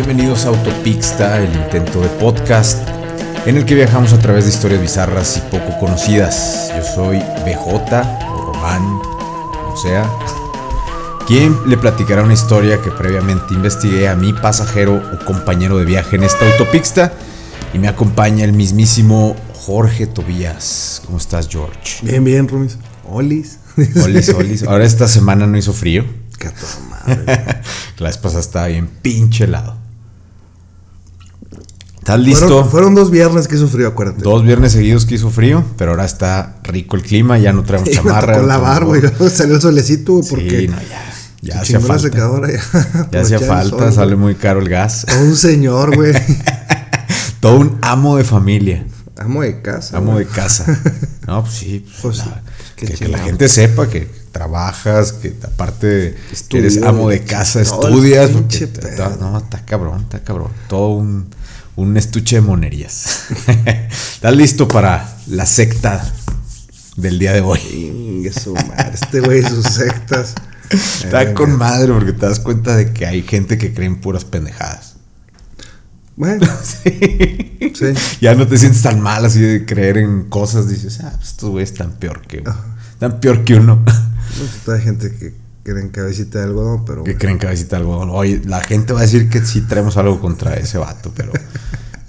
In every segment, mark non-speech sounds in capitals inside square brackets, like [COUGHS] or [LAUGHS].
Bienvenidos a Autopixta, el intento de podcast en el que viajamos a través de historias bizarras y poco conocidas. Yo soy BJ o Román, o sea, quien le platicará una historia que previamente investigué a mi pasajero o compañero de viaje en esta Autopixta y me acompaña el mismísimo Jorge Tobías. ¿Cómo estás, George? Bien, bien, Rumis. Olis. Olis, olis. Ahora esta semana no hizo frío. Qué madre. [LAUGHS] La vez pasada estaba bien pinche helado. ¿Estás listo? Fueron, fueron dos viernes que sufrió, acuérdate. Dos viernes seguidos que hizo frío, pero ahora está rico el clima, ya no traemos [LAUGHS] me chamarra. lavar, güey. [LAUGHS] Salió el solecito, güey, porque. Sí, no, ya. Ya hacía falta. secadora, ya. [LAUGHS] Ya hacía falta, sol, sale muy caro el gas. Todo un señor, güey. Todo un amo de familia, Amo de casa. amo de casa. No, pues sí. pues, Pues la- sí, qué que, la gente sepa que trabajas, que aparte eres amo de casa, estudias. porque no, está cabrón, está cabrón. Todo un, un estuche de monerías. [LAUGHS] ¿Estás listo para la secta del día de hoy? Este güey, sus sectas. Está con madre porque te das cuenta de que hay gente que cree en puras pendejadas. Bueno, [LAUGHS] sí. Ya no te sientes tan mal así de creer en cosas. Dices, ah, pues estos güeyes están peor que Están peor que uno. Pues, hay gente que cree en cabecita de algodón, pero. que creen cabecita de algodón. Oye, la gente va a decir que sí traemos algo contra ese vato, pero.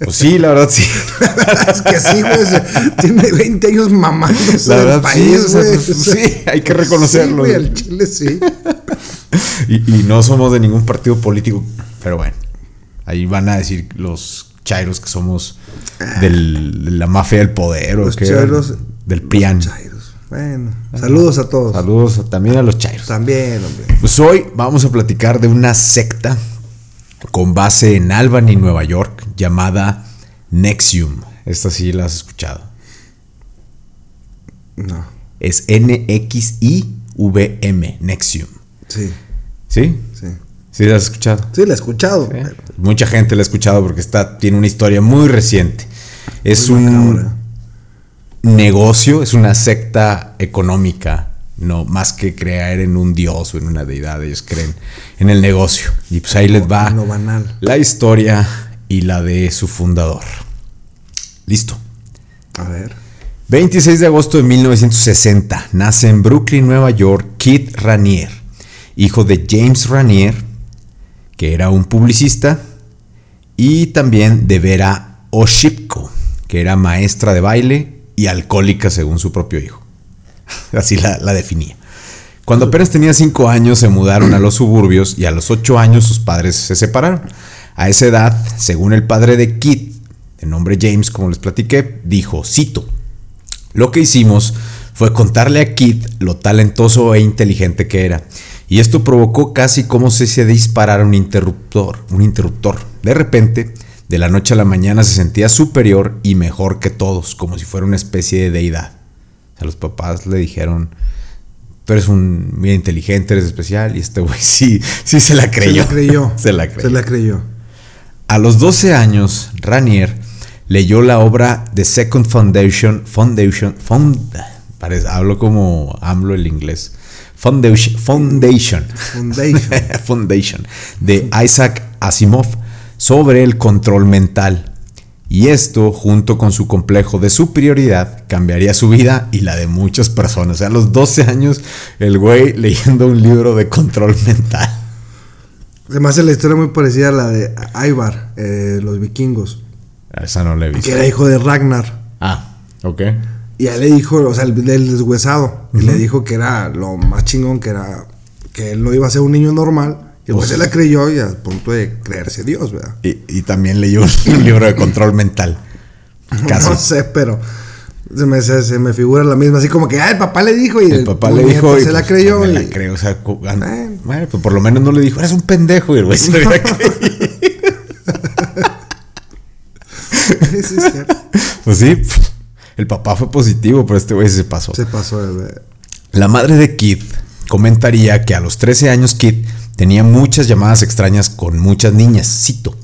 Pues sí, la verdad sí. [LAUGHS] es que sí, güey. Tiene 20 años mamándose La verdad, sí, país, o sea, güey. sí, hay que reconocerlo. Sí, güey, al chile sí. [LAUGHS] Y, y no somos de ningún partido político. Pero bueno, ahí van a decir los chairos que somos del- de la mafia del poder o Los que chairos. del. Los chairos. Bueno, saludos a todos. Saludos también a los chairos. También, hombre. Pues hoy vamos a platicar de una secta con base en Albany, Nueva York, llamada Nexium. Esta sí la has escuchado. No. Es N-X-I-V-M, Nexium. Sí, ¿Sí? sí. ¿Sí la has escuchado? Sí, la he escuchado. Mucha gente la ha escuchado porque está, tiene una historia muy reciente. Es Muy un macabra. negocio, es una secta económica, no más que creer en un dios o en una deidad, ellos creen en el negocio. Y pues ahí les va en lo banal. la historia y la de su fundador. Listo. A ver. 26 de agosto de 1960 nace en Brooklyn, Nueva York, Kit Ranier, hijo de James Ranier, que era un publicista, y también de Vera Oshipko, que era maestra de baile y alcohólica según su propio hijo. [LAUGHS] Así la, definía. Cuando apenas tenía 5 años se mudaron a los suburbios y a los 8 años sus padres se separaron. A esa edad, según el padre de Kit, de nombre James, como les platiqué, dijo, cito, lo que hicimos fue contarle a Kit lo talentoso e inteligente que era. Y esto provocó casi como si se disparara un interruptor, un interruptor. De repente, de la noche a la mañana se sentía superior y mejor que todos, como si fuera una especie de deidad. Sea, los papás le dijeron, tú eres un muy inteligente, eres especial, y este güey [LAUGHS] sí, sí se la creyó. Se la creyó. [LAUGHS] se la creyó. Se la creyó. A los 12 años, Ranier leyó la obra The Second Foundation, Foundation, Found, parece- hablo como hablo el inglés, Foundation, Foundation, Foundation. [LAUGHS] Foundation, de Isaac Asimov sobre el control mental. Y esto, junto con su complejo de superioridad, cambiaría su vida y la de muchas personas. O sea, a los 12 años, el güey leyendo un libro de control mental. Hace la historia muy parecida a la de Ivar, eh, los vikingos. Esa no la he visto. Que era hijo de Ragnar. Ah, ok. Y él le dijo, o sea, el, el deshuesado. Y le dijo que era lo más chingón, que era que él no iba a ser un niño normal. Y pues se la creyó y a punto de creerse Dios, ¿verdad? Y, y también leyó un [LAUGHS] libro de control mental. [LAUGHS] Casi. No sé, pero se me, se, se me figura la misma. Así como que, ah, el papá le dijo y El papá le dijo. y Se la pues, creyó. Me la y- creo. O sea, Eh. bueno, pues por lo menos no le dijo, eres un pendejo. Y el güey se. [LAUGHS] Sí, sí. Pues sí, el papá fue positivo, pero este güey se pasó. Se pasó. La madre de Kid comentaría que a los 13 años Kid tenía muchas llamadas extrañas con muchas niñas. Cito.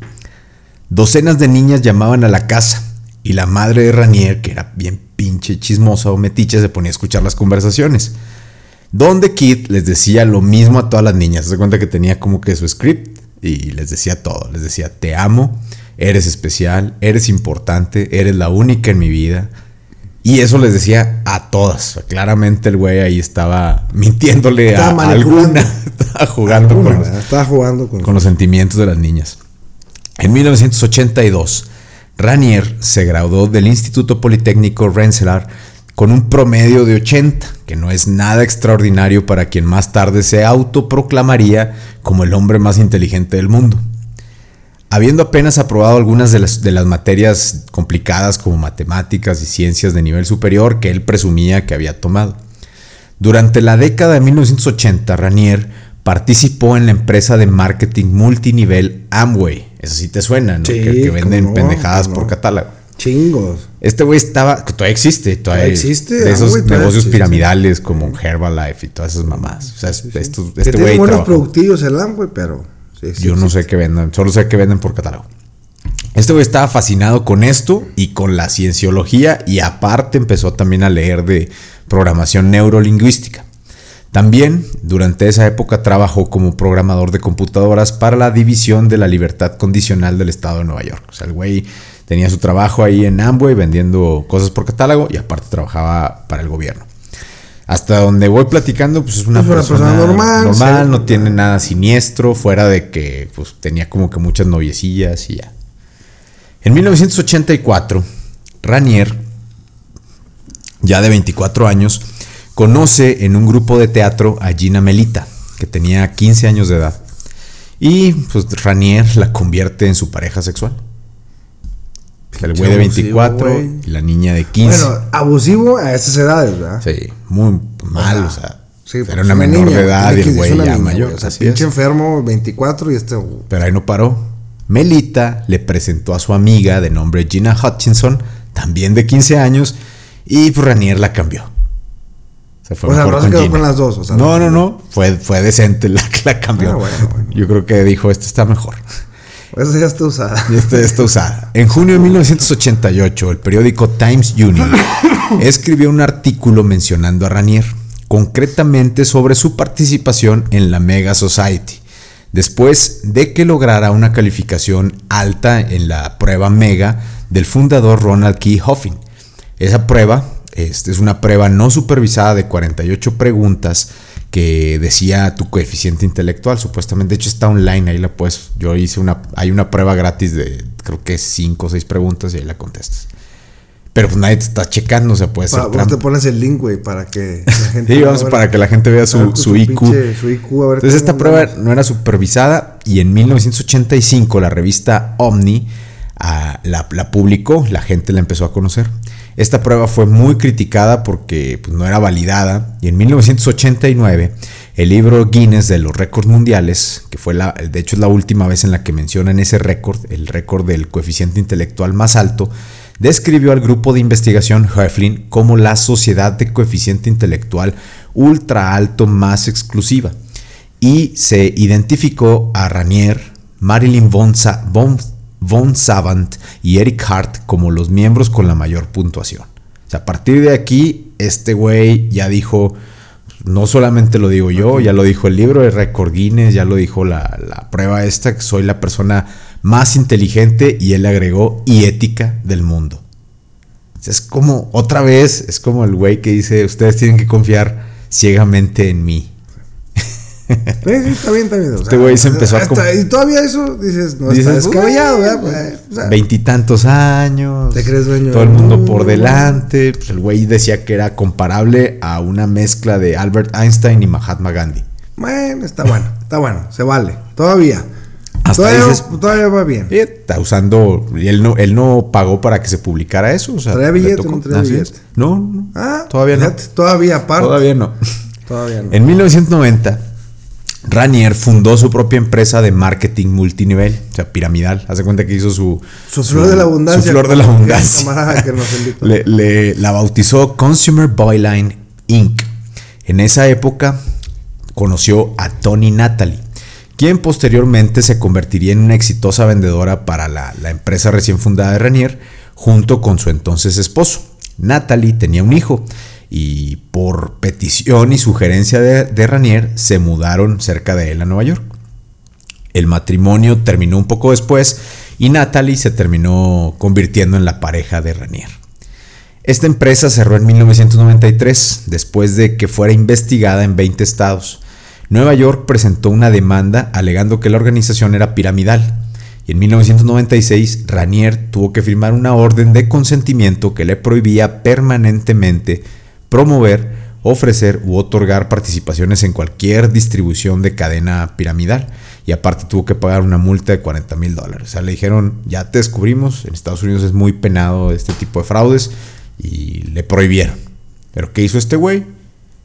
Docenas de niñas llamaban a la casa y la madre de Ranier, que era bien pinche chismosa o metiche, se ponía a escuchar las conversaciones. Donde Kid les decía lo mismo a todas las niñas. Se cuenta que tenía como que su script y les decía todo. Les decía, te amo, eres especial, eres importante, eres la única en mi vida. Y eso les decía a todas. Claramente el güey ahí estaba mintiéndole a, alguna. [LAUGHS] estaba jugando, con, estaba jugando con, con los sentimientos de las niñas. En 1982, Ranier se graduó del Instituto Politécnico Rensselaer con un promedio de 80, que no es nada extraordinario para quien más tarde se autoproclamaría como el hombre más inteligente del mundo. Habiendo apenas aprobado algunas de las, de las materias complicadas como matemáticas y ciencias de nivel superior que él presumía que había tomado. Durante la década de 1980, Ranier participó en la empresa de marketing multinivel Amway. Eso sí te suena, ¿no? que, venden pendejadas por catálogo. Chingos. Este güey estaba, todavía existe, todavía, existe. De esos negocios piramidales como Herbalife y todas esas mamás. O sea, estos, este güey. Tiene buenos productivos el Amway, pero. Yo no sé qué venden, solo sé que venden por catálogo. Este güey estaba fascinado con esto y con la cienciología y aparte empezó también a leer de programación neurolingüística. También durante esa época trabajó como programador de computadoras para la División de la Libertad Condicional del Estado de Nueva York. O sea, el güey tenía su trabajo ahí en Amway vendiendo cosas por catálogo y aparte trabajaba para el gobierno. Hasta donde voy platicando, pues es una, persona, normal. Normal, no tiene nada siniestro, fuera de que pues, tenía como que muchas noviecillas y ya. En 1984, Ranier, ya de 24 años, conoce en un grupo de teatro a Gina Melita, que tenía 15 años de edad. Y pues Ranier la convierte en su pareja sexual. El güey de 24 y la niña de 15. Bueno, abusivo a esas edades, ¿verdad? Sí, muy mal, o sea. Sí, era una menor de edad y el güey ya mayor. O sea, pinche enfermo, 24 y este. Pero ahí no paró. Melita le presentó a su amiga de nombre Gina Hutchinson, también de 15 años, y pues Ranier la cambió. Se fue o sea, no se quedó con las dos. O sea, no, no, no. Fue, fue decente la que la cambió. Ah, Yo creo que dijo, esta está mejor. Esa ya está usada. Está usada. En junio de 1988, el periódico Times Union [LAUGHS] escribió un artículo mencionando a Ranier, concretamente sobre su participación en la Mega Society, después de que lograra una calificación alta en la prueba Mega del fundador Ronald Key Hoffin. Esa prueba este, es una prueba no supervisada de 48 preguntas que decía tu coeficiente intelectual. Supuestamente, de hecho está online, ahí la puedes. Yo hice una, hay una prueba gratis de creo que 5 o 6 preguntas y ahí la contestas. Pero pues nadie te está checando, o sea, puede ser. Vos te pones el link, güey, para que la [LAUGHS] gente. sí, vamos, para que la gente vea su, su, IQ. Entonces, esta prueba no era supervisada y en 1985 la revista Omni ah, la, la publicó, la gente la empezó a conocer. Esta prueba fue muy criticada porque pues, no era validada. Y en 1989 el libro Guinness de los récords mundiales, que fue la, de hecho es la última vez en la que mencionan ese récord, el récord del coeficiente intelectual más alto, describió al grupo de investigación Heflin como la sociedad de coeficiente intelectual ultra alto más exclusiva. Y se identificó a Ranier, Marilyn von, von Von Savant y Eric Hart como los miembros con la mayor puntuación. O sea, a partir de aquí, este güey ya dijo, no solamente lo digo yo, ya lo dijo el libro de Record Guinness, ya lo dijo la, prueba esta, que soy la persona más inteligente y él agregó y ética del mundo. es como, otra vez, es como el güey que dice, ustedes tienen que confiar ciegamente en mí. Sí, sí, está bien, está bien. este güey se empezó a. Y todavía eso, dices, no está descabellado, ¿verdad? Veintitantos años. ¿Te crees dueño? Todo el mundo por delante. Pues el güey decía que era comparable a una mezcla de Albert Einstein y Mahatma Gandhi. Bueno, está bueno, está bueno, se vale. Todavía. Hasta todavía, dices, todavía va bien. Está usando. Y él no, él no pagó para que se publicara eso. O sea, ¿Traía billete no traía billete? No, no. Ah, todavía no. Todavía, aparte. Todavía no. Todavía no. En 1990 Ranier fundó su propia empresa de marketing multinivel, o sea, piramidal. Hace cuenta que hizo su... Su flor de la abundancia. Su flor de la abundancia. [LAUGHS] le, la bautizó Consumer Boyline Inc. En esa época conoció a Tony Natalie, quien posteriormente se convertiría en una exitosa vendedora para la, la empresa recién fundada de Ranier, junto con su entonces esposo. Natalie tenía un hijo y por petición y sugerencia de, Ranier se mudaron cerca de él a Nueva York. El matrimonio terminó un poco después y Natalie se terminó convirtiendo en la pareja de Ranier. Esta empresa cerró en 1993 después de que fuera investigada en 20 estados. Nueva York presentó una demanda alegando que la organización era piramidal y en 1996 Ranier tuvo que firmar una orden de consentimiento que le prohibía permanentemente promover, ofrecer u otorgar participaciones en cualquier distribución de cadena piramidal. Y aparte tuvo que pagar una multa de 40 mil dólares. O sea, le dijeron, ya te descubrimos, en Estados Unidos es muy penado este tipo de fraudes y le prohibieron. Pero ¿qué hizo este güey?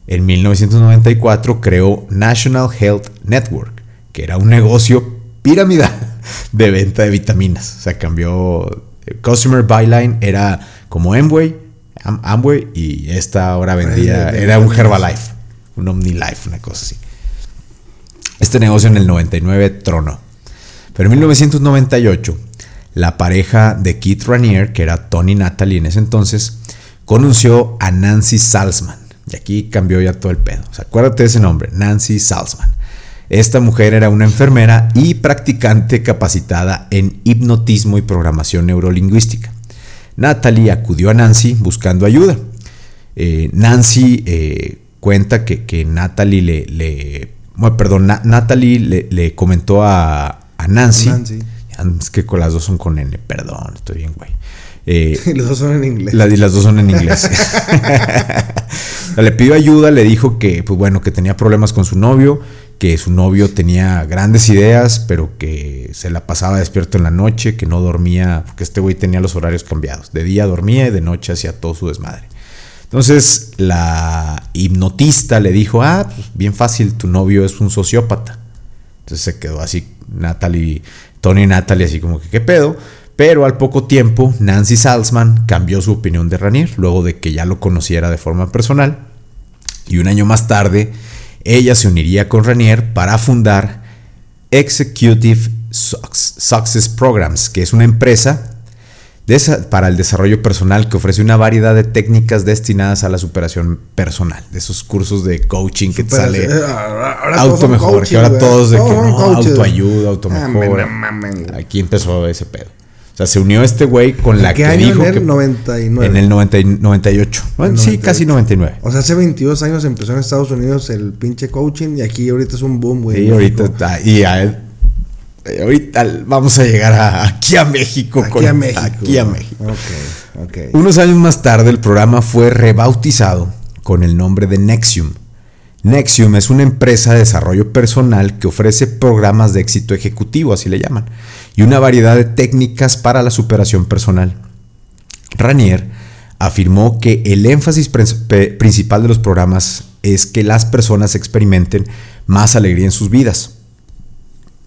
En 1994 creó National Health Network, que era un negocio piramidal de venta de vitaminas. O sea, cambió. Customer Byline era como Amway, Amway y esta ahora vendía. Era un Herbalife, un OmniLife, una cosa así. Este negocio en el 99 tronó. Pero en 1998, la pareja de Keith Ranier, que era Tony Natalie en ese entonces, conoció a Nancy Salzman. Y aquí cambió ya todo el pedo. O sea, acuérdate de ese nombre, Nancy Salzman. Esta mujer era una enfermera y practicante capacitada en hipnotismo y programación neurolingüística. Natalie acudió a Nancy buscando ayuda. Eh, Nancy eh, cuenta que, Natalie le, perdón, Natalie le, comentó a, Nancy, Es que con las dos son con N, perdón, estoy bien, güey. Eh, [LAUGHS] las dos son en inglés. [LAUGHS] las dos son en inglés. le pidió ayuda, le dijo que, pues bueno, que tenía problemas con su novio, que su novio tenía grandes ideas, pero que se la pasaba despierto en la noche, que no dormía, porque este güey tenía los horarios cambiados. De día dormía y de noche hacía todo su desmadre. Entonces la hipnotista le dijo, ah, pues bien fácil, tu novio es un sociópata. Entonces se quedó así, Natalie, Tony y Natalie así como que, ¿qué pedo? Pero al poco tiempo, Nancy Salzman cambió su opinión de Ranier, luego de que ya lo conociera de forma personal. Y un año más tarde, ella se uniría con Ranier para fundar Executive Success Programs, que es una empresa para el desarrollo personal que ofrece una variedad de técnicas destinadas a la superación personal, de esos cursos de coaching que te sale eh, auto mejor, que ahora todos de que no, autoayuda, auto mejor. Aquí empezó ese pedo se unió este güey con la que dijo en el 99. En el 98. sí, casi 99. O sea, hace 22 años empezó en Estados Unidos el pinche coaching y aquí ahorita es un boom, güey. Sí, ahorita está. Y a él, eh, ahorita vamos a llegar aquí a México. Aquí a México. Aquí a México. Unos años más tarde el programa fue rebautizado con el nombre de Nexium. Nexium es una empresa de desarrollo personal que ofrece programas de éxito ejecutivo, así le llaman y una variedad de técnicas para la superación personal. Ranier afirmó que el énfasis principal de los programas es que las personas experimenten más alegría en sus vidas.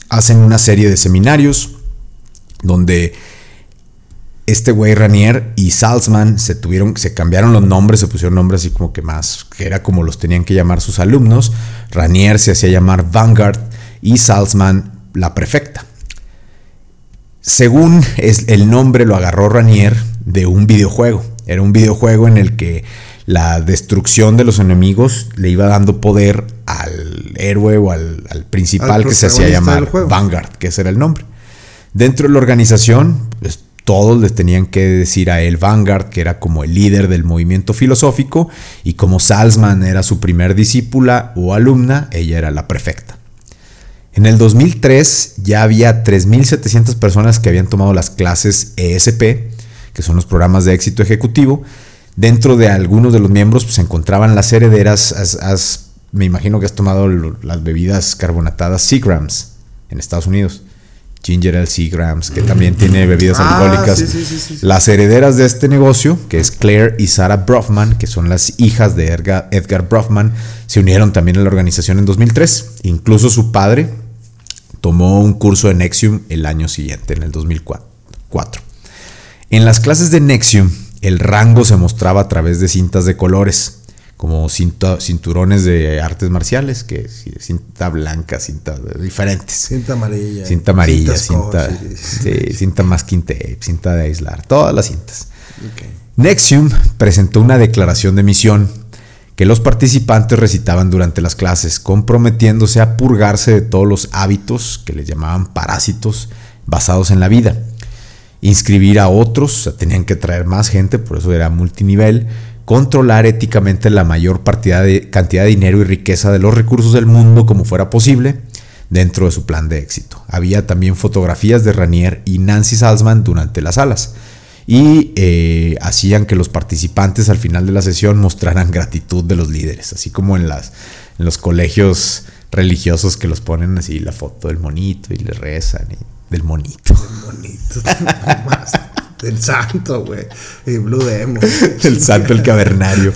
Hacen una serie de seminarios donde este güey Ranier y Salzman se tuvieron, se cambiaron los nombres, se pusieron nombres así como que más, que era como los tenían que llamar sus alumnos. Ranier se hacía llamar Vanguard y Salzman la prefecta. Según es, el nombre lo agarró Ranier de un videojuego. Era un videojuego en el que la destrucción de los enemigos le iba dando poder al héroe o al, principal que se hacía llamar Vanguard, que ese era el nombre. Dentro de la organización, todos les tenían que decir a él Vanguard, que era como el líder del movimiento filosófico, y como Salzman era su primer discípula o alumna, ella era la prefecta. En el 2003 ya había 3.700 personas que habían tomado las clases ESP, que son los programas de éxito ejecutivo. Dentro de algunos de los miembros pues, se encontraban las herederas. me imagino que has tomado las bebidas carbonatadas Seagrams en Estados Unidos. Ginger Ale Seagrams, que también tiene bebidas ah, alcohólicas. las herederas de este negocio, que es Claire y Sarah Brofman, que son las hijas de Edgar, Edgar Brofman, se unieron también a la organización en 2003. Incluso su padre, tomó un curso de Nexium el año siguiente, en el 2004. En las clases de Nexium, el rango se mostraba a través de cintas de colores, como cinturones de artes marciales, que cinta blanca, cinta diferentes. Cinta amarilla. Cinta amarilla, cinta, cinta masking tape, cinta de aislar, todas las cintas. Nexium presentó una declaración de misión que los participantes recitaban durante las clases, comprometiéndose a purgarse de todos los hábitos que les llamaban parásitos basados en la vida. Inscribir a otros, tenían que traer más gente, por eso era multinivel, controlar éticamente la mayor cantidad de dinero y riqueza de los recursos del mundo como fuera posible dentro de su plan de éxito. Había también fotografías de Ranier y Nancy Salzman durante las salas y eh, hacían que los participantes al final de la sesión mostraran gratitud de los líderes, así como en los colegios religiosos que los ponen así la foto del monito y le rezan y del monito. Del monito. [LAUGHS] [LAUGHS] del santo, güey. Y Blue Demon. [LAUGHS] el santo, el cavernario.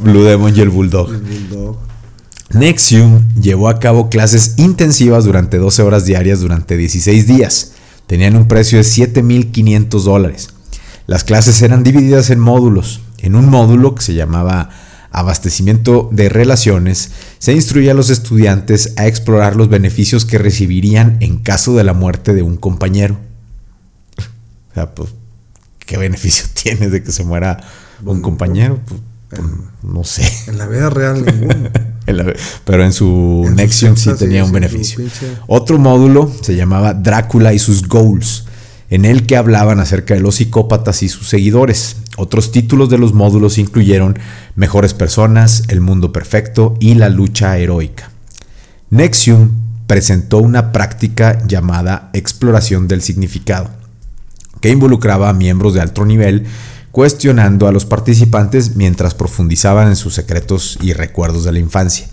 Blue Demon y el bulldog. El bulldog. Nexium llevó a cabo clases intensivas durante 12 horas diarias durante 16 días. Tenían un precio de 7.500 dólares. Las clases eran divididas en módulos. En un módulo que se llamaba abastecimiento de relaciones, se instruía a los estudiantes a explorar los beneficios que recibirían en caso de la muerte de un compañero. O sea, pues, ¿qué beneficio [LAUGHS] tiene de que se muera un compañero? Pues, pues, no sé. En la vida real [LAUGHS] ninguno. pero en su Nexium sí tenía un beneficio. Otro módulo se llamaba Drácula y sus goals en el que hablaban acerca de los psicópatas y sus seguidores. Otros títulos de los módulos incluyeron Mejores personas, El mundo perfecto y La lucha heroica. Nexium presentó una práctica llamada exploración del significado, que involucraba a miembros de alto nivel cuestionando a los participantes mientras profundizaban en sus secretos y recuerdos de la infancia.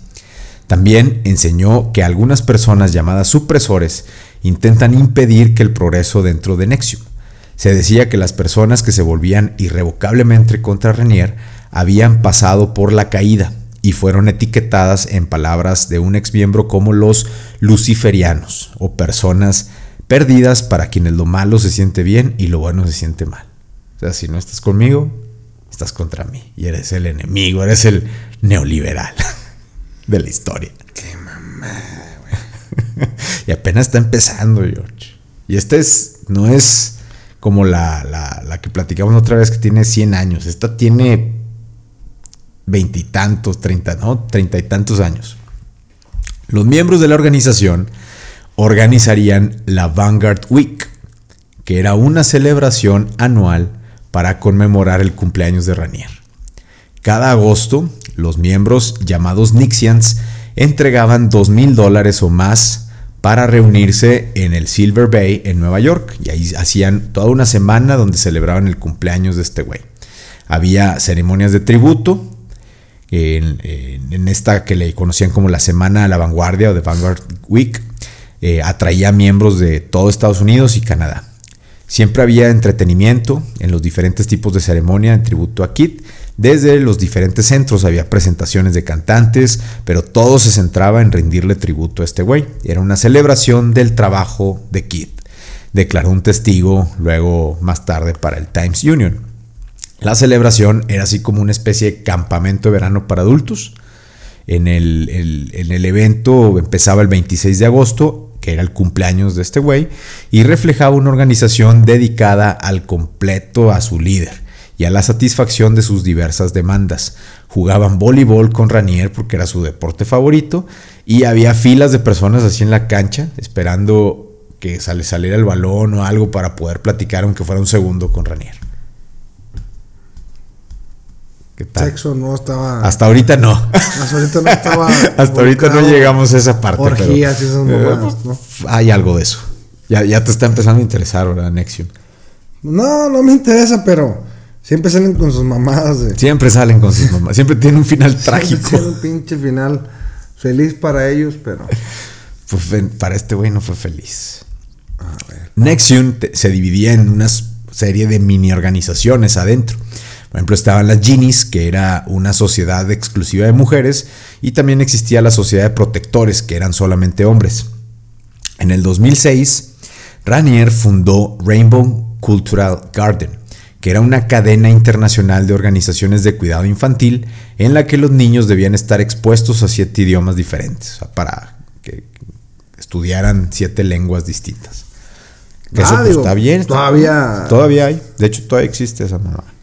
También enseñó que algunas personas llamadas supresores intentan impedir que el progreso dentro de Nexium. Se decía que las personas que se volvían irrevocablemente contra Renier habían pasado por la caída y fueron etiquetadas en palabras de un exmiembro como los luciferianos o personas perdidas para quienes lo malo se siente bien y lo bueno se siente mal. O sea, si no estás conmigo, estás contra mí y eres el enemigo, eres el neoliberal [LAUGHS] de la historia. Qué mamá. [LAUGHS] y apenas está empezando, George. Y esta es, no es como la, la, que platicamos otra vez que tiene 100 años. Esta tiene veintitantos, treinta, ¿no? Treinta y tantos años. Los miembros de la organización organizarían la Vanguard Week, que era una celebración anual para conmemorar el cumpleaños de Ranier. Cada agosto, los miembros llamados Nixians entregaban dos mil dólares o más para reunirse en el Silver Bay en Nueva York. Y ahí hacían toda una semana donde celebraban el cumpleaños de este güey. Había ceremonias de tributo. En, esta que le conocían como la Semana a la Vanguardia o de Vanguard Week, eh, atraía miembros de todo Estados Unidos y Canadá. Siempre había entretenimiento en los diferentes tipos de ceremonia en tributo a Kit desde los diferentes centros había presentaciones de cantantes, pero todo se centraba en rendirle tributo a este güey. Era una celebración del trabajo de Kid. Declaró un testigo luego más tarde para el Times Union. La celebración era así como una especie de campamento de verano para adultos. En el, en el evento empezaba el 26 de agosto, que era el cumpleaños de este güey, y reflejaba una organización dedicada al completo a su líder y a la satisfacción de sus diversas demandas. Jugaban voleibol con Ranier porque era su deporte favorito y había filas de personas así en la cancha esperando que saliera el balón o algo para poder platicar aunque fuera un segundo con Ranier. ¿Qué tal? Sexo no estaba. Hasta ahorita no. Hasta ahorita no estaba. [LAUGHS] Hasta ahorita no llegamos a esa parte. Orgías y esas eh, ¿no? Hay algo de eso. Ya, ya te está empezando a interesar, ¿verdad, Nexium? No, no me interesa, pero Siempre salen con sus mamadas. Siempre salen con sus mamadas. Siempre tienen un final [LAUGHS] trágico. Tiene un pinche final feliz para ellos, pero. [LAUGHS] Pues para este güey no fue feliz. A ver. Nexium se dividía en una serie de mini organizaciones adentro. Por ejemplo, estaban las Genies, que era una sociedad exclusiva de mujeres, y también existía la sociedad de protectores, que eran solamente hombres. En el 2006, Ranier fundó Rainbow Cultural Garden, que era una cadena internacional de organizaciones de cuidado infantil en la que los niños debían estar expuestos a siete idiomas diferentes, para que estudiaran siete lenguas distintas. Eso ah, pues, está bien. todavía. Todavía hay. De hecho, todavía existe esa mamá.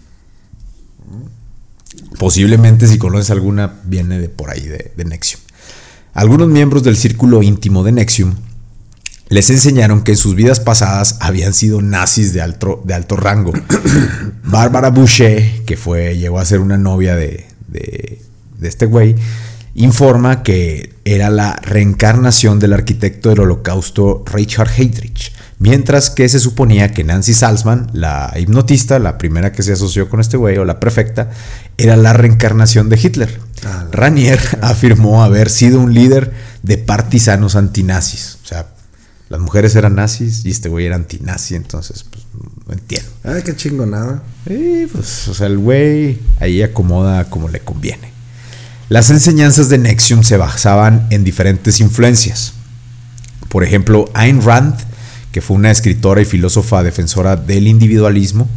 Posiblemente si conoces alguna viene de por ahí, de, de Nexium. Algunos miembros del círculo íntimo de Nexium les enseñaron que en sus vidas pasadas habían sido nazis de alto, de alto rango. [COUGHS] Bárbara Boucher, que fue, llegó a ser una novia de, de, de este güey, informa que era la reencarnación del arquitecto del holocausto Richard Heydrich, mientras que se suponía que Nancy Salzman, la hipnotista, la primera que se asoció con este güey, o la prefecta, era la reencarnación de Hitler. Ah, Ranier [LAUGHS] afirmó haber sido un líder de partisanos antinazis. O sea, las mujeres eran nazis y este güey era antinazi, entonces, pues, no entiendo. Ay, qué chingonada. Y pues, o sea, el güey ahí acomoda como le conviene. Las enseñanzas de Nexium se basaban en diferentes influencias. Por ejemplo, Ayn Rand, que fue una escritora y filósofa defensora del individualismo.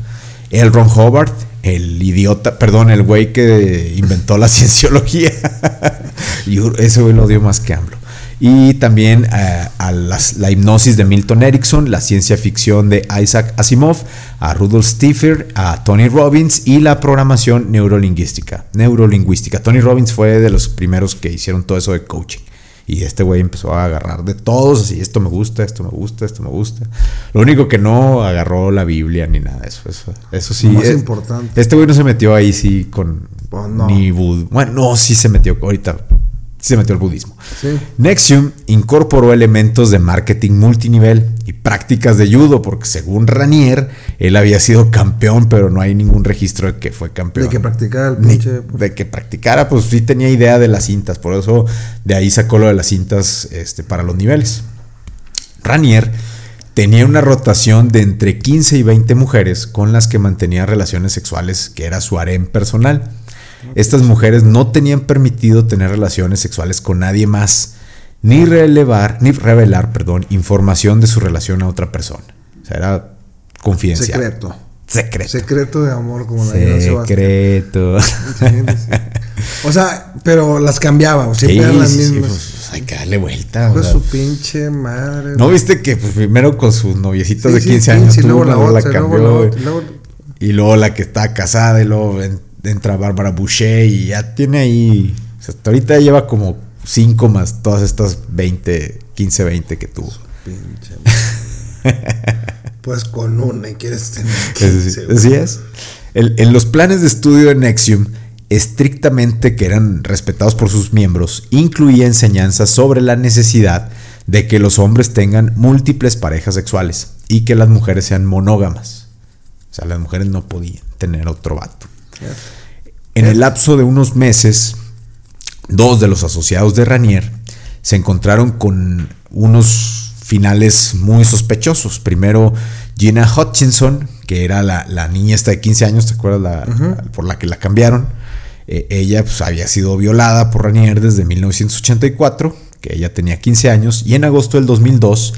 L. Ron Hubbard, el idiota, perdón, el güey que inventó la [LAUGHS] cienciología. [LAUGHS] y ese güey lo odio más que AMLO. Y también eh, a la hipnosis de Milton Erickson, la ciencia ficción de Isaac Asimov, a Rudolf Steiner, a Tony Robbins y la programación neurolingüística. Neurolingüística. Tony Robbins fue de los primeros que hicieron todo eso de coaching. Y este güey empezó a agarrar de todos, así, esto me gusta, esto me gusta, esto me gusta. Lo único que no agarró la Biblia ni nada de eso. Eso, eso sí. Lo más eh, importante. Este güey no se metió ahí sí con... Pues no. Ni bud Bueno, no, sí se metió ahorita. Se metió el budismo. Sí. Nexium incorporó elementos de marketing multinivel y prácticas de judo, porque según Ranier, él había sido campeón, pero no hay ningún registro de que fue campeón. De que practicara el pinche. de que practicara, pues sí tenía idea de las cintas, por eso de ahí sacó lo de las cintas este, para los niveles. Ranier tenía una rotación de entre 15 y 20 mujeres con las que mantenía relaciones sexuales, que era su harem personal. Estas mujeres no tenían permitido tener relaciones sexuales con nadie más, ni relevar, ni revelar, perdón, información de su relación a otra persona. O sea, era confidencial. Secreto. Secreto. Secreto de amor, como la. Secreto. O sea, pero las cambiaba, o siempre Sí, eran las sí, sí, mismas. pues, hay que darle vuelta. Pues su pinche madre. ¿No viste que pues, primero con sus noviecitas de sí, 15 sí, años tuvo luego la luego cambió, la otra, y luego la que está casada y luego en- entra Bárbara Boucher y ya tiene ahí, o sea, hasta ahorita lleva como 5 más todas estas 20, 15, 20 que tuvo. Pinche. Pues con una y quieres tener Eso 15, sí, güey. así es. El- en los planes de estudio de Nexium, estrictamente que eran respetados por sus miembros, incluía enseñanzas sobre la necesidad de que los hombres tengan múltiples parejas sexuales y que las mujeres sean monógamas. O sea, las mujeres no podían tener otro vato. En el lapso de unos meses, dos de los asociados de Ranier se encontraron con unos finales muy sospechosos. Primero, Gina Hutchinson, que era la, la niña esta de 15 años, ¿te acuerdas? La- la- por la que la cambiaron. Eh, ella pues, había sido violada por Ranier desde 1984, que ella tenía 15 años, y en agosto del 2002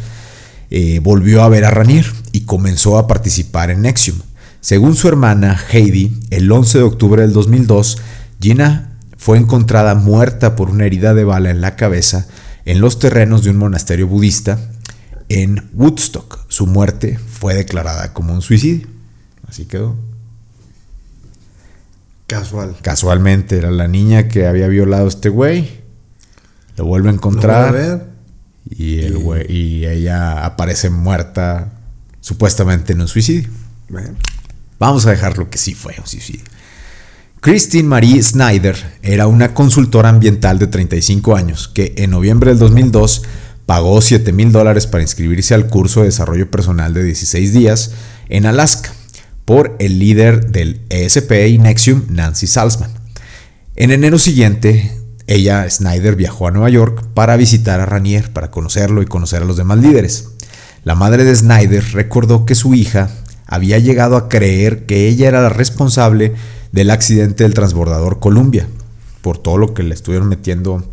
eh, volvió a ver a Ranier y comenzó a participar en Nexium. Según su hermana Heidi, el 11 de octubre del 2002, Gina fue encontrada muerta por una herida de bala en la cabeza en los terrenos de un monasterio budista en Woodstock. Su muerte fue declarada como un suicidio. Así quedó. Casual. Casualmente era la niña que había violado a este güey. Lo vuelve a encontrar. vuelve a ver. Y, el Y- güey- y ella aparece muerta supuestamente en un suicidio. Bueno, Vamos a dejarlo que sí fue un suicidio. Christine Marie Snyder era una consultora ambiental de 35 años que en noviembre del 2002 pagó 7 mil dólares para inscribirse al curso de desarrollo personal de 16 días en Alaska por el líder del ESP y Nexium, Nancy Salzman. En enero siguiente, ella, Snyder, viajó a Nueva York para visitar a Ranier, para conocerlo y conocer a los demás líderes. La madre de Snyder recordó que su hija había llegado a creer que ella era la responsable del accidente del transbordador Columbia, por todo lo que le estuvieron metiendo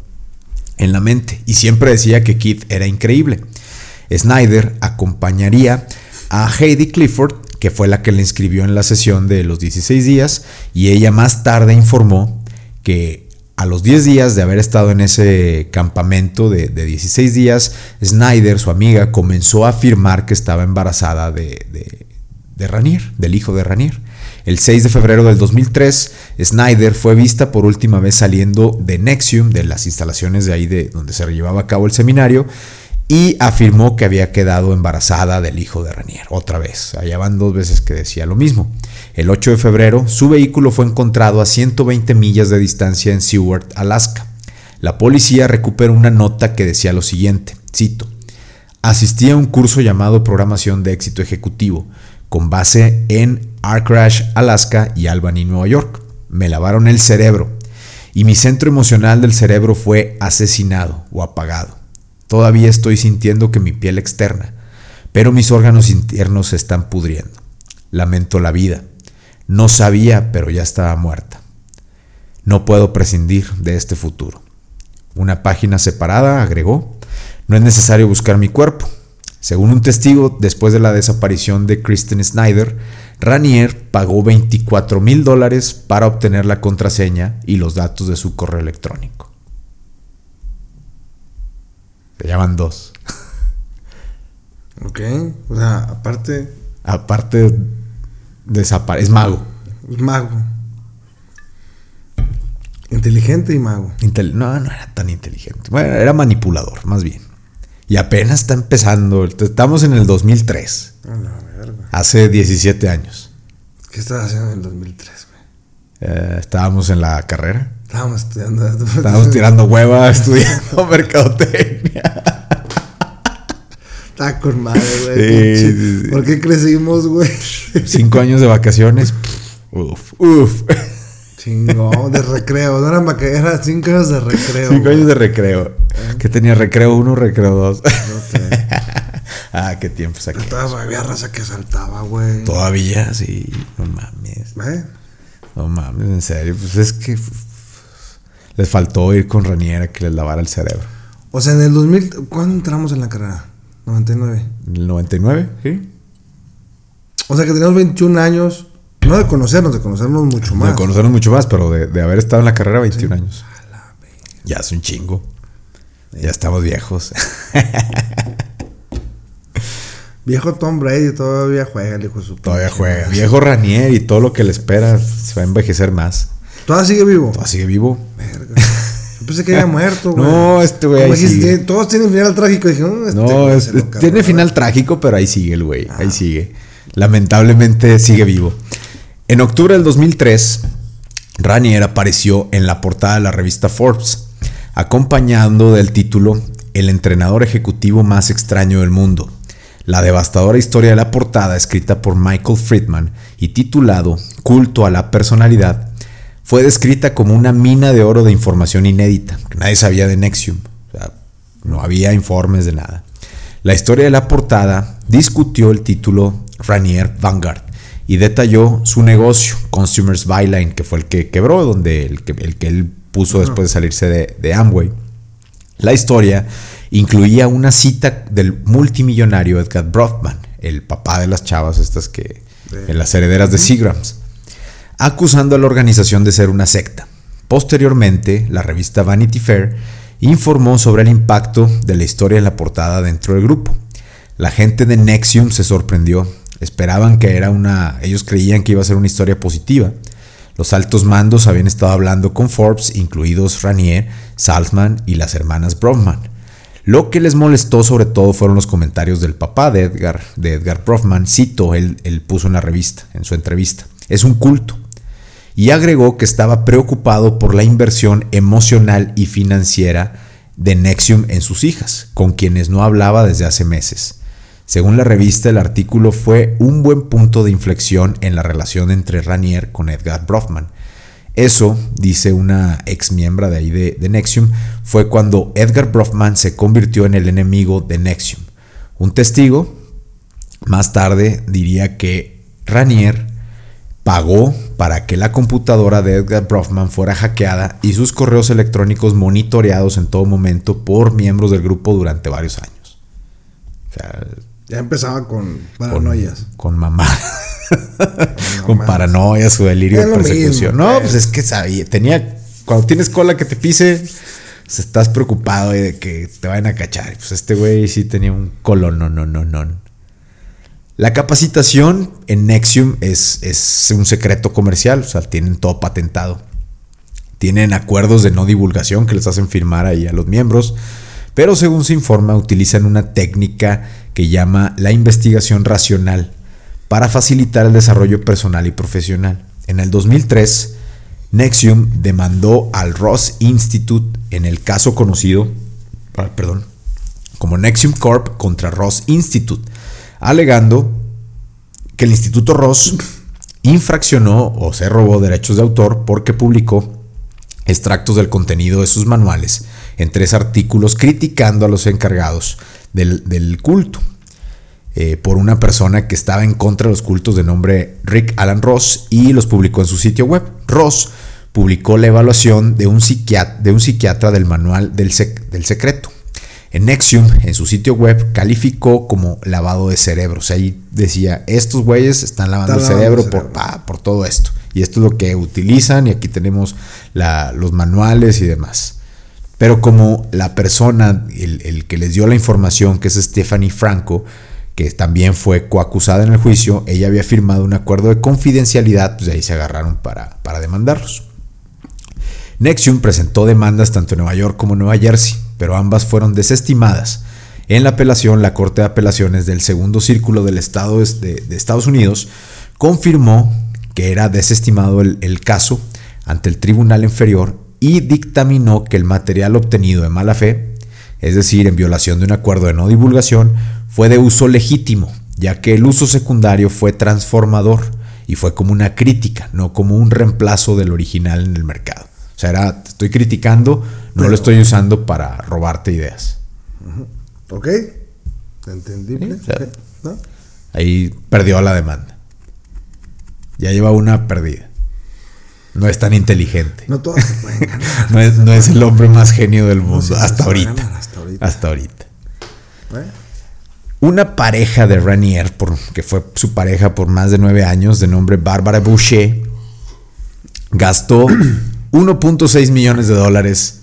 en la mente, y siempre decía que Keith era increíble. Snyder acompañaría a Heidi Clifford, que fue la que le inscribió en la sesión de los 16 días, y ella más tarde informó que a los 10 días de haber estado en ese campamento de, de 16 días, Snyder, su amiga, comenzó a afirmar que estaba embarazada de, de, de Ranier, del hijo de Ranier. El 6 de febrero del 2003, Snyder fue vista por última vez saliendo de Nexium, de las instalaciones de ahí de donde se llevaba a cabo el seminario, y afirmó que había quedado embarazada del hijo de Ranier. Otra vez, allá van dos veces que decía lo mismo. El 8 de febrero, su vehículo fue encontrado a 120 millas de distancia en Seward, Alaska. La policía recuperó una nota que decía lo siguiente, cito, asistí a un curso llamado Programación de Éxito Ejecutivo, con base en Arcrash, Alaska y Albany, Nueva York. Me lavaron el cerebro y mi centro emocional del cerebro fue asesinado o apagado. Todavía estoy sintiendo que mi piel externa, pero mis órganos internos se están pudriendo. Lamento la vida. No sabía, pero ya estaba muerta. No puedo prescindir de este futuro. Una página separada agregó, no es necesario buscar mi cuerpo. Según un testigo, después de la desaparición de Kristen Snyder, Ranier pagó 24 mil dólares para obtener la contraseña y los datos de su correo electrónico. Se llaman dos. Ok, o sea, aparte. Aparte, desaparece. Es mago. Es mago. Inteligente y mago. no, no era tan inteligente. Bueno, era manipulador, más bien. Y apenas está empezando. Estamos en el 2003. A la verga. Hace 17 años. ¿Qué estabas haciendo en el 2003, güey? Eh, estábamos en la carrera. Estábamos estudiando. Estábamos tirando hueva [LAUGHS] estudiando mercadotecnia. Está con madre, güey. Sí, sí, sí. ¿Por qué crecimos, güey? Cinco años de vacaciones. Uf, uf. Chingón, de recreo. No eran vacaciones, eran cinco años de recreo. Cinco años de recreo. ¿Eh? ¿Qué tenía recreo uno, recreo dos? No sé. [LAUGHS] ah, qué tiempos aquí. Había raza que saltaba, güey. Todavía, sí. No mames. ¿Eh? No mames, en serio. Pues es que les faltó ir con Raniera que les lavara el cerebro. O sea, en el 2000, ¿cuándo entramos en la carrera? 99. ¿En el 99? Sí. O sea que teníamos 21 años. No de conocernos, de conocernos mucho más. De conocernos mucho más, pero de, haber estado en la carrera 21 años. Ya es un chingo. Ya estamos viejos. [LAUGHS] Viejo Tom Brady todavía juega, el hijo de su Todavía juega. Viejo Ranier y todo lo que le espera se va a envejecer más. ¿Todavía sigue vivo? Todavía sigue vivo. Verga. Yo pensé que había muerto, [LAUGHS] güey. No, este güey. Todos tienen final trágico. Dije, oh, este no, tiene final trágico, pero ahí sigue el güey. Ahí ah. sigue. Lamentablemente sigue vivo. En octubre del 2003, Ranier apareció en la portada de la revista Forbes, acompañando del título El entrenador ejecutivo más extraño del mundo. La devastadora historia de la portada, escrita por Michael Friedman y titulado Culto a la personalidad, fue descrita como una mina de oro de información inédita, que nadie sabía de Nexium. no había informes de nada. La historia de la portada discutió el título Ranier Vanguard y detalló su negocio, Consumers Byline, que fue el que quebró, donde el que, el que él puso después de salirse de, Amway. La historia incluía una cita del multimillonario Edgar Brothman, el papá de las chavas estas que en las herederas de Seagrams acusando a la organización de ser una secta. Posteriormente, la revista Vanity Fair informó sobre el impacto de la historia en la portada dentro del grupo. La gente de Nexium se sorprendió, esperaban que era una, ellos creían que iba a ser una historia positiva. Los altos mandos habían estado hablando con Forbes, incluidos Ranier, Salzman y las hermanas Brofman. Lo que les molestó sobre todo fueron los comentarios del papá de Edgar, de Edgar Brofman, cito, él, él puso en la revista, en su entrevista. Es un culto y agregó que estaba preocupado por la inversión emocional y financiera de Nexium en sus hijas, con quienes no hablaba desde hace meses. Según la revista, el artículo fue un buen punto de inflexión en la relación entre Ranier con Edgar Brofman. Eso, dice una ex miembro de ahí de, Nexium, fue cuando Edgar Brofman se convirtió en el enemigo de Nexium. Un testigo, más tarde, diría que Ranier pagó para que la computadora de Edgar Brofman fuera hackeada y sus correos electrónicos monitoreados en todo momento por miembros del grupo durante varios años. Ya empezaba con paranoias. Con, mamá. con paranoias o delirio de persecución. no, pues es que sabía, tenía, cuando tienes cola que te pise, pues estás preocupado de que te vayan a cachar. Pues este güey sí tenía un colon, no, no, no, no. La capacitación en Nexium es, es un secreto comercial, o sea, tienen todo patentado. Tienen acuerdos de no divulgación que les hacen firmar ahí a los miembros, pero según se informa utilizan una técnica que llama la investigación racional para facilitar el desarrollo personal y profesional. En el 2003, Nexium demandó al Ross Institute en el caso conocido, ah, perdón, como Nexium Corp contra Ross Institute, alegando que el Instituto Ross infraccionó o se robó derechos de autor porque publicó extractos del contenido de sus manuales en tres artículos criticando a los encargados del, culto. Eh, por una persona que estaba en contra de los cultos de nombre Rick Alan Ross y los publicó en su sitio web. Ross publicó la evaluación de un, psiquiatra, de un psiquiatra del manual del, del secreto. En Nexium, en su sitio web, calificó como lavado de cerebros. Ahí decía, estos güeyes están lavando el cerebro, Por, por todo esto. Y esto es lo que utilizan y aquí tenemos los manuales y demás. Pero como la persona, el, que les dio la información, que es Stephanie Franco, que también fue coacusada en el juicio, ella había firmado un acuerdo de confidencialidad, pues ahí se agarraron para, para demandarlos. Nexium presentó demandas tanto en Nueva York como en Nueva Jersey, pero ambas fueron desestimadas. En la apelación, la Corte de Apelaciones del Segundo Círculo del Estado de, de Estados Unidos confirmó que era desestimado el, caso ante el tribunal inferior y dictaminó que el material obtenido de mala fe, es decir, en violación de un acuerdo de no divulgación, fue de uso legítimo, ya que el uso secundario fue transformador y fue como una crítica, no como un reemplazo del original en el mercado. O sea, era, estoy criticando, no lo estoy usando para robarte ideas. Ok, entendible. Ahí perdió la demanda. Ya lleva una perdida. No es tan inteligente. No todas se pueden ganar. [LAUGHS] no, es, el hombre más genio del mundo. hasta, ahorita. hasta, ahorita. Una pareja de Ranier, que fue su pareja por más de nueve años, de nombre Bárbara Boucher, gastó [CLEARS THROAT] 1.6 millones de dólares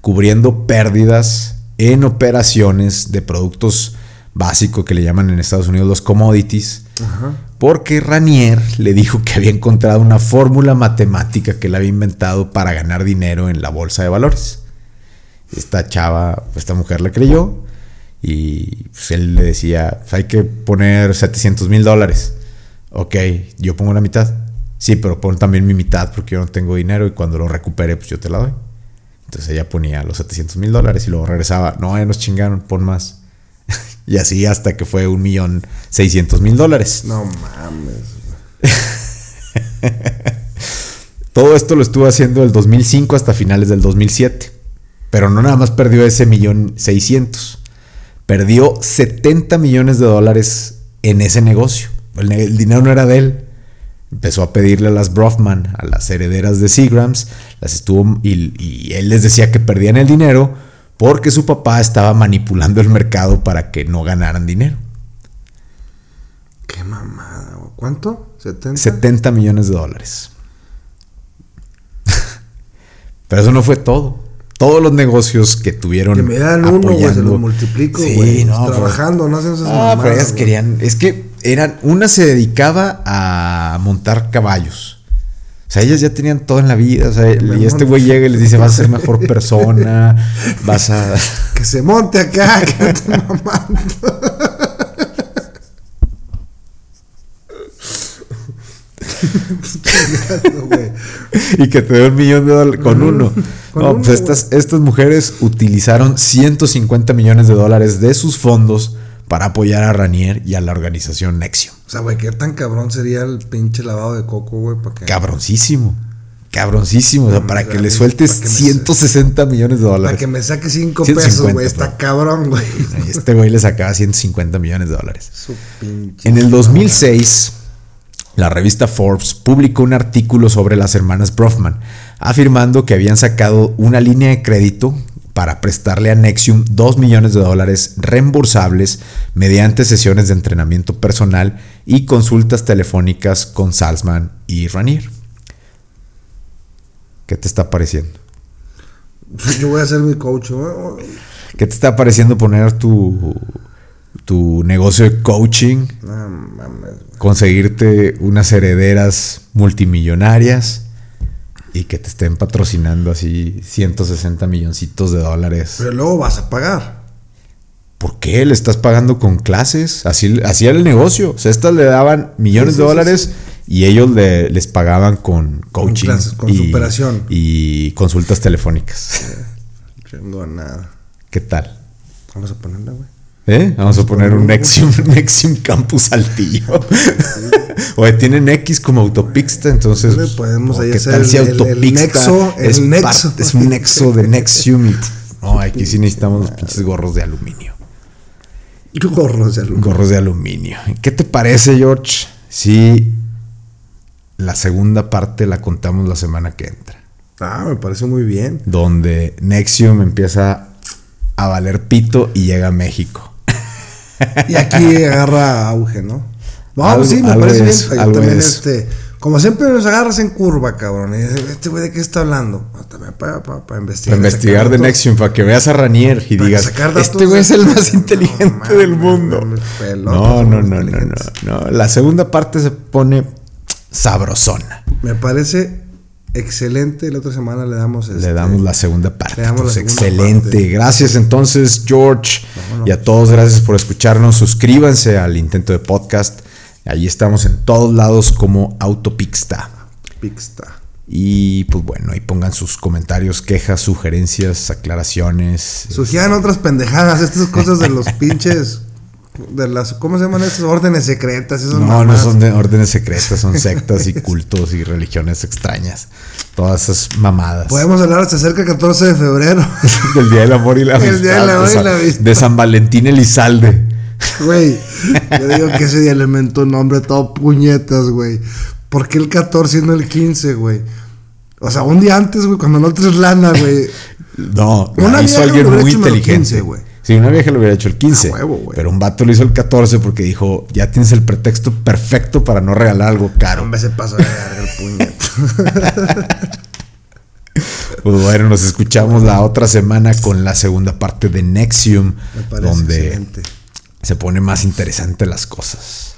cubriendo pérdidas en operaciones de productos básicos que le llaman en Estados Unidos los commodities, Porque Ranier le dijo que había encontrado una fórmula matemática que él había inventado para ganar dinero en la bolsa de valores. Esta chava, esta mujer le creyó y pues, él le decía, hay que poner 700 mil dólares. Ok, yo pongo la mitad. Sí, pero pon también mi mitad porque yo no tengo dinero y cuando lo recupere, pues yo te la doy. Entonces ella ponía los 700 mil dólares y luego regresaba. No, ya nos chingaron, pon más. [LAUGHS] Y así hasta que fue un millón seiscientos mil dólares. No mames. [LAUGHS] Todo esto lo estuvo haciendo del 2005 hasta finales del 2007. Pero no nada más perdió ese millón seiscientos. Perdió 70 millones de dólares en ese negocio. El, dinero no era de él. Empezó a pedirle a las Brofman, a las herederas de Seagrams, las estuvo y, y él les decía que perdían el dinero porque su papá estaba manipulando el mercado para que no ganaran dinero. Qué mamada. ¿Cuánto? 70, 70 millones de dólares. [LAUGHS] Pero eso no fue todo. Todos los negocios que tuvieron. Que me dan uno, güey, se lo multiplico, sí, No, Trabajando, no hacen esas Ah, pero ellas querían. Es que eran. Una se dedicaba a montar caballos. O sea, ellas ya tenían todo en la vida. O sea, y este güey llega y les dice, vas a ser mejor persona, [LAUGHS] vas a... Que se monte acá, que te [LAUGHS] mamando. y que te dé un millón de dólares con uno. no, pues estas, estas mujeres utilizaron 150 millones de dólares de sus fondos para apoyar a Ranier y a la organización Nexio. O sea, güey, qué tan cabrón sería el pinche lavado de coco, güey, para que... Cabroncísimo. Cabroncísimo, o sea, para que le sueltes 160 millones de dólares. Para que me saque 5 pesos, güey, está cabrón, güey. Este güey le sacaba 150 millones de dólares. Su pinche en el 2006, la revista Forbes publicó un artículo sobre las hermanas Brofman, afirmando que habían sacado una línea de crédito para prestarle a Nexium 2 millones de dólares reembolsables mediante sesiones de entrenamiento personal y consultas telefónicas con Salzman y Ranier. ¿Qué te está pareciendo? [LAUGHS] Yo voy a ser mi coach. ¿Qué te está pareciendo poner tu, tu negocio de coaching, No mames, güey. conseguirte unas herederas multimillonarias y que te estén patrocinando así 160 milloncitos de dólares. Pero luego vas a pagar. ¿Por qué? Le estás pagando con clases. Así, así era el negocio. O sea, estas le daban millones Sí, sí, de dólares sí. y ellos le- les pagaban con coaching. clases, con y, superación. Y consultas telefónicas. [LAUGHS] Chingo nada. ¿Qué tal? Vamos a ponerla, güey. ¿Eh? Vamos a poner un Nexium, [LAUGHS] Nexium Campus Saltillo. [LAUGHS] Oye, tienen X como autopista, entonces. Le podemos oh, ahí ¿qué hacer tal el- si el- el autopista nexo, el es, nexo. parte- es un nexo de Nexium? y, No, aquí sí necesitamos los pinches gorros de aluminio. Gorros de aluminio. Gorros de aluminio. ¿Qué te parece, George? Si la segunda parte la contamos la semana que entra. Ah, me parece muy bien. Donde Nexium empieza a valer pito y llega a México. [LAUGHS] Y aquí agarra auge, ¿no? No, Algo- pues sí, me parece es, bien. También, es. este, como siempre nos agarras en curva, cabrón. Y dices, este güey de qué está hablando. No, también para, para, para investigar. Para investigar de Nexium, para que veas a Ranier y Para digas, este güey es el más No, inteligente del mundo. No, no, no, no, no, no. La segunda parte se pone sabrosona. Me parece excelente. La otra semana le damos este, Le damos la segunda parte. le damos la Pues segunda excelente. parte. Gracias entonces, George. Y a todos, gracias por escucharnos. Suscríbanse al intento de podcast. Allí estamos en todos lados como Autopixta. Pixta. Y pues bueno, ahí pongan sus comentarios, quejas, sugerencias, aclaraciones. Surgían otras pendejadas, estas cosas de los [LAUGHS] pinches. De las, ¿Cómo se llaman esas órdenes secretas? Esas No, no son de órdenes secretas, son sectas y cultos y religiones extrañas. Todas esas mamadas. Podemos hablar hasta cerca del 14 de febrero. [LAUGHS] Del Día del Amor y la [LAUGHS] El Amistad. Día del Amor y la Amistad. De San Valentín Elizalde. Güey, [LAUGHS] yo digo que ese día le inventó un nombre todo puñetas, güey. ¿Por qué el 14 y no el 15, güey? O sea, un día antes, güey, cuando no traes lana, güey. No, Una hizo alguien muy el inteligente. 15, güey. Sí, una vieja lo hubiera hecho el 15. A huevo, güey. pero un vato lo hizo el 14 porque dijo, ya tienes el pretexto perfecto para no regalar algo caro. Hombre, se pasó de el. [LAUGHS] Pues bueno, nos escuchamos la otra semana con la segunda parte de Nexium, donde excelente. se pone más interesante las cosas.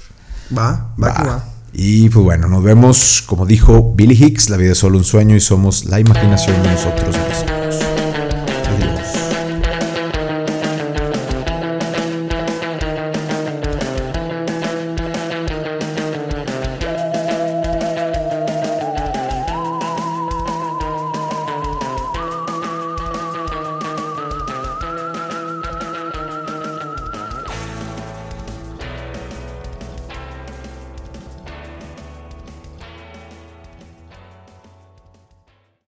Va, va, que Va. va. Y pues bueno, nos vemos, como dijo Billy Hicks, la vida es solo un sueño y somos la imaginación de nosotros mismos.